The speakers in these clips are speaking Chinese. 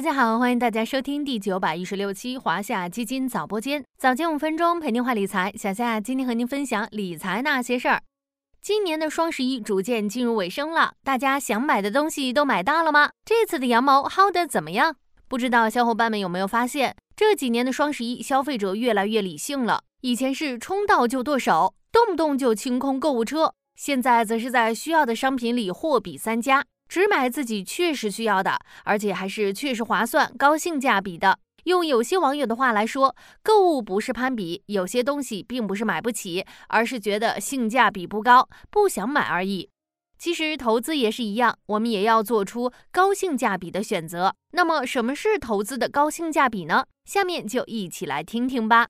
大家好，欢迎大家收听第九百一十六期华夏基金早播间，早间五分钟陪您话理财。小夏今天和您分享理财那些事儿。今年的双十一逐渐进入尾声了，大家想买的东西都买到了吗？这次的羊毛薅得怎么样？不知道小伙伴们有没有发现，这几年的双十一消费者越来越理性了。以前是冲到就剁手，动不动就清空购物车，现在则是在需要的商品里货比三家。只买自己确实需要的，而且还是确实划算、高性价比的。用有些网友的话来说，购物不是攀比，有些东西并不是买不起，而是觉得性价比不高，不想买而已。其实投资也是一样，我们也要做出高性价比的选择。那么，什么是投资的高性价比呢？下面就一起来听听吧。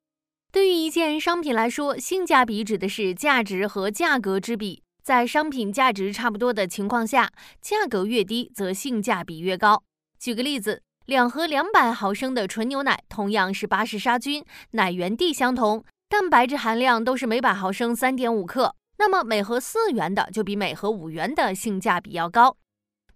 对于一件商品来说，性价比指的是价值和价格之比。在商品价值差不多的情况下，价格越低，则性价比越高。举个例子，两盒两百毫升的纯牛奶，同样是巴氏杀菌，奶源地相同，蛋白质含量都是每百毫升三点五克，那么每盒四元的就比每盒五元的性价比要高。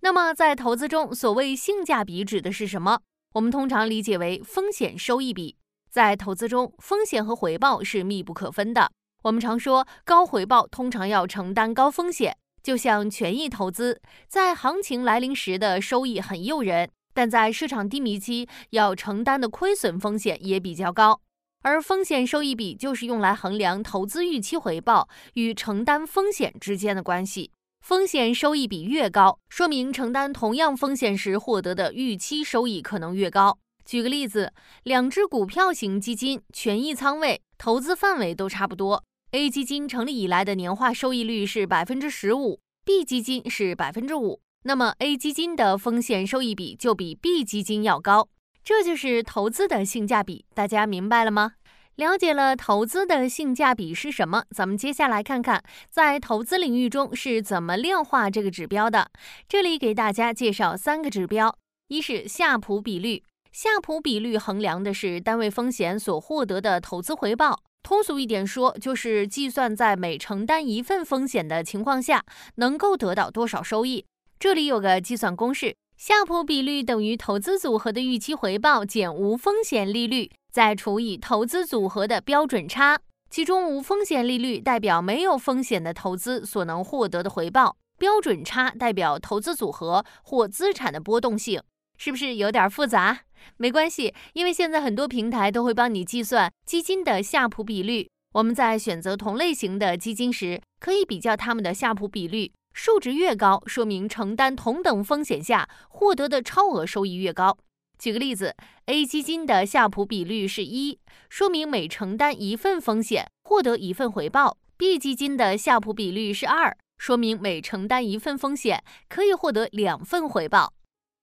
那么在投资中，所谓性价比指的是什么？我们通常理解为风险收益比。在投资中，风险和回报是密不可分的。我们常说高回报通常要承担高风险，就像权益投资，在行情来临时的收益很诱人，但在市场低迷期要承担的亏损风险也比较高。而风险收益比就是用来衡量投资预期回报与承担风险之间的关系。风险收益比越高，说明承担同样风险时获得的预期收益可能越高。举个例子，两只股票型基金，权益仓位、投资范围都差不多。A 基金成立以来的年化收益率是百分之十五，B 基金是百分之五，那么 A 基金的风险收益比就比 B 基金要高，这就是投资的性价比，大家明白了吗？了解了投资的性价比是什么，咱们接下来看看在投资领域中是怎么量化这个指标的。这里给大家介绍三个指标，一是夏普比率，夏普比率衡量的是单位风险所获得的投资回报。通俗一点说，就是计算在每承担一份风险的情况下，能够得到多少收益。这里有个计算公式：夏普比率等于投资组合的预期回报减无风险利率，再除以投资组合的标准差。其中无风险利率代表没有风险的投资所能获得的回报，标准差代表投资组合或资产的波动性。是不是有点复杂？没关系，因为现在很多平台都会帮你计算基金的夏普比率。我们在选择同类型的基金时，可以比较它们的夏普比率，数值越高，说明承担同等风险下获得的超额收益越高。举个例子，A 基金的夏普比率是一，说明每承担一份风险获得一份回报；B 基金的夏普比率是二，说明每承担一份风险可以获得两份回报。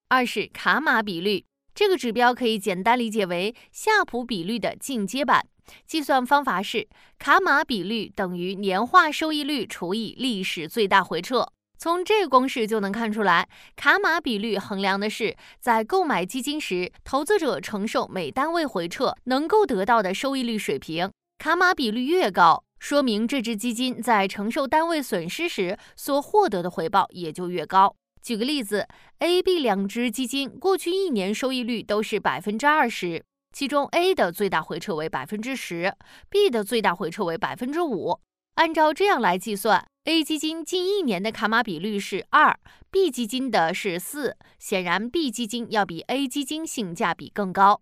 二是卡玛比率，这个指标可以简单理解为夏普比率的进阶版。计算方法是卡马比率等于年化收益率除以历史最大回撤。从这个公式就能看出来，卡马比率衡量的是在购买基金时，投资者承受每单位回撤能够得到的收益率水平。卡马比率越高，说明这只基金在承受单位损失时所获得的回报也就越高。举个例子，A、B 两只基金过去一年收益率都是百分之二十，其中 A 的最大回撤为百分之十，B 的最大回撤为百分之五。按照这样来计算，A 基金近一年的卡玛比率是二，B 基金的是四，显然 B 基金要比 A 基金性价比更高。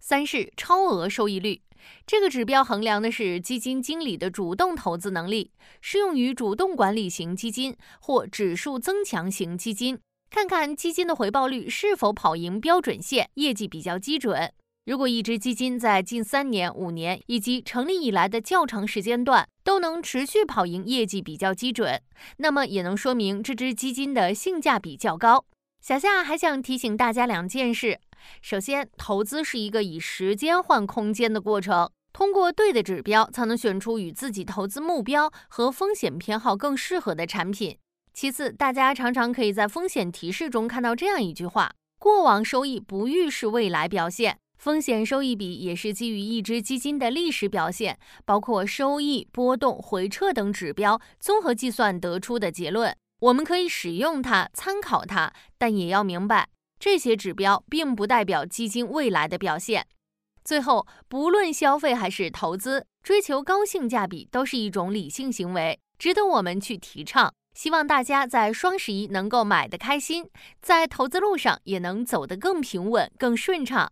三是超额收益率。这个指标衡量的是基金经理的主动投资能力，适用于主动管理型基金或指数增强型基金，看看基金的回报率是否跑赢标准线，业绩比较基准。如果一只基金在近三年、五年以及成立以来的较长时间段都能持续跑赢，业绩比较基准，那么也能说明这只基金的性价比较高。小夏还想提醒大家两件事。首先，投资是一个以时间换空间的过程，通过对的指标，才能选出与自己投资目标和风险偏好更适合的产品。其次，大家常常可以在风险提示中看到这样一句话：过往收益不预示未来表现。风险收益比也是基于一只基金的历史表现，包括收益、波动、回撤等指标综合计算得出的结论。我们可以使用它，参考它，但也要明白。这些指标并不代表基金未来的表现。最后，不论消费还是投资，追求高性价比都是一种理性行为，值得我们去提倡。希望大家在双十一能够买的开心，在投资路上也能走得更平稳、更顺畅。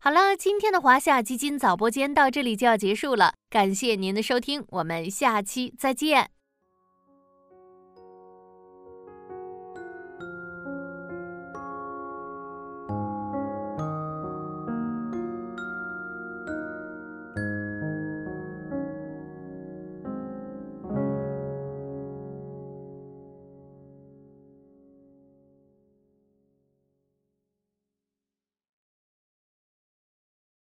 好了，今天的华夏基金早播间到这里就要结束了，感谢您的收听，我们下期再见。